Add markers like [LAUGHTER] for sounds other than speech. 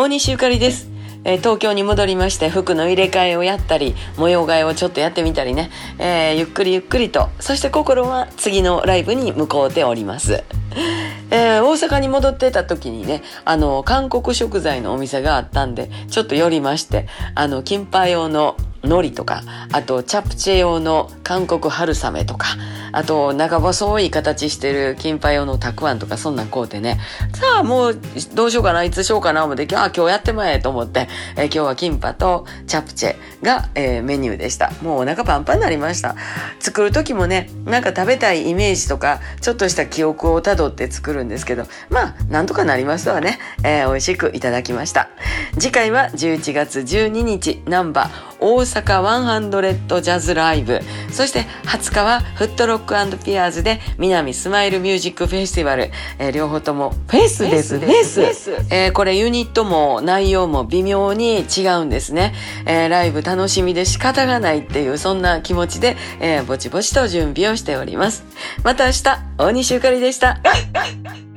大西ゆかりです。えー東京に戻りまして服の入れ替えをやったり模様替えをちょっとやってみたりね、えーゆっくりゆっくりとそして心は次のライブに向こうております。えー大阪に戻ってた時にねあの韓国食材のお店があったんでちょっと寄りましてあのキンパ用の海苔とかあとチャプチェ用の韓国春雨とかあと長細い形してるキンパ用のたくあんとかそんなん買うてね。さあもうどうしようかないつしようかな思って今日あ今日やってまえと思って、えー今日はキンパとチャプチェが、えーメニューでした。もうお腹パンパンになりました。作る時もねなんか食べたいイメージとかちょっとした記憶をたどって作るんですけどまあなんとかなりますわね、えー美味しくいただきました。次回は11月12日なんば大阪100ジャズライブ。そして20日はフットロックビアーズで南スマイルミュージックフェスティバル、えー両方ともフェスですフェス。えーこれユニットも内容も微妙に違うんですね、えーライブ楽しみで仕方がないっていうそんな気持ちで、えーぼちぼちと準備をしております。また明日大西ゆかりでした [LAUGHS]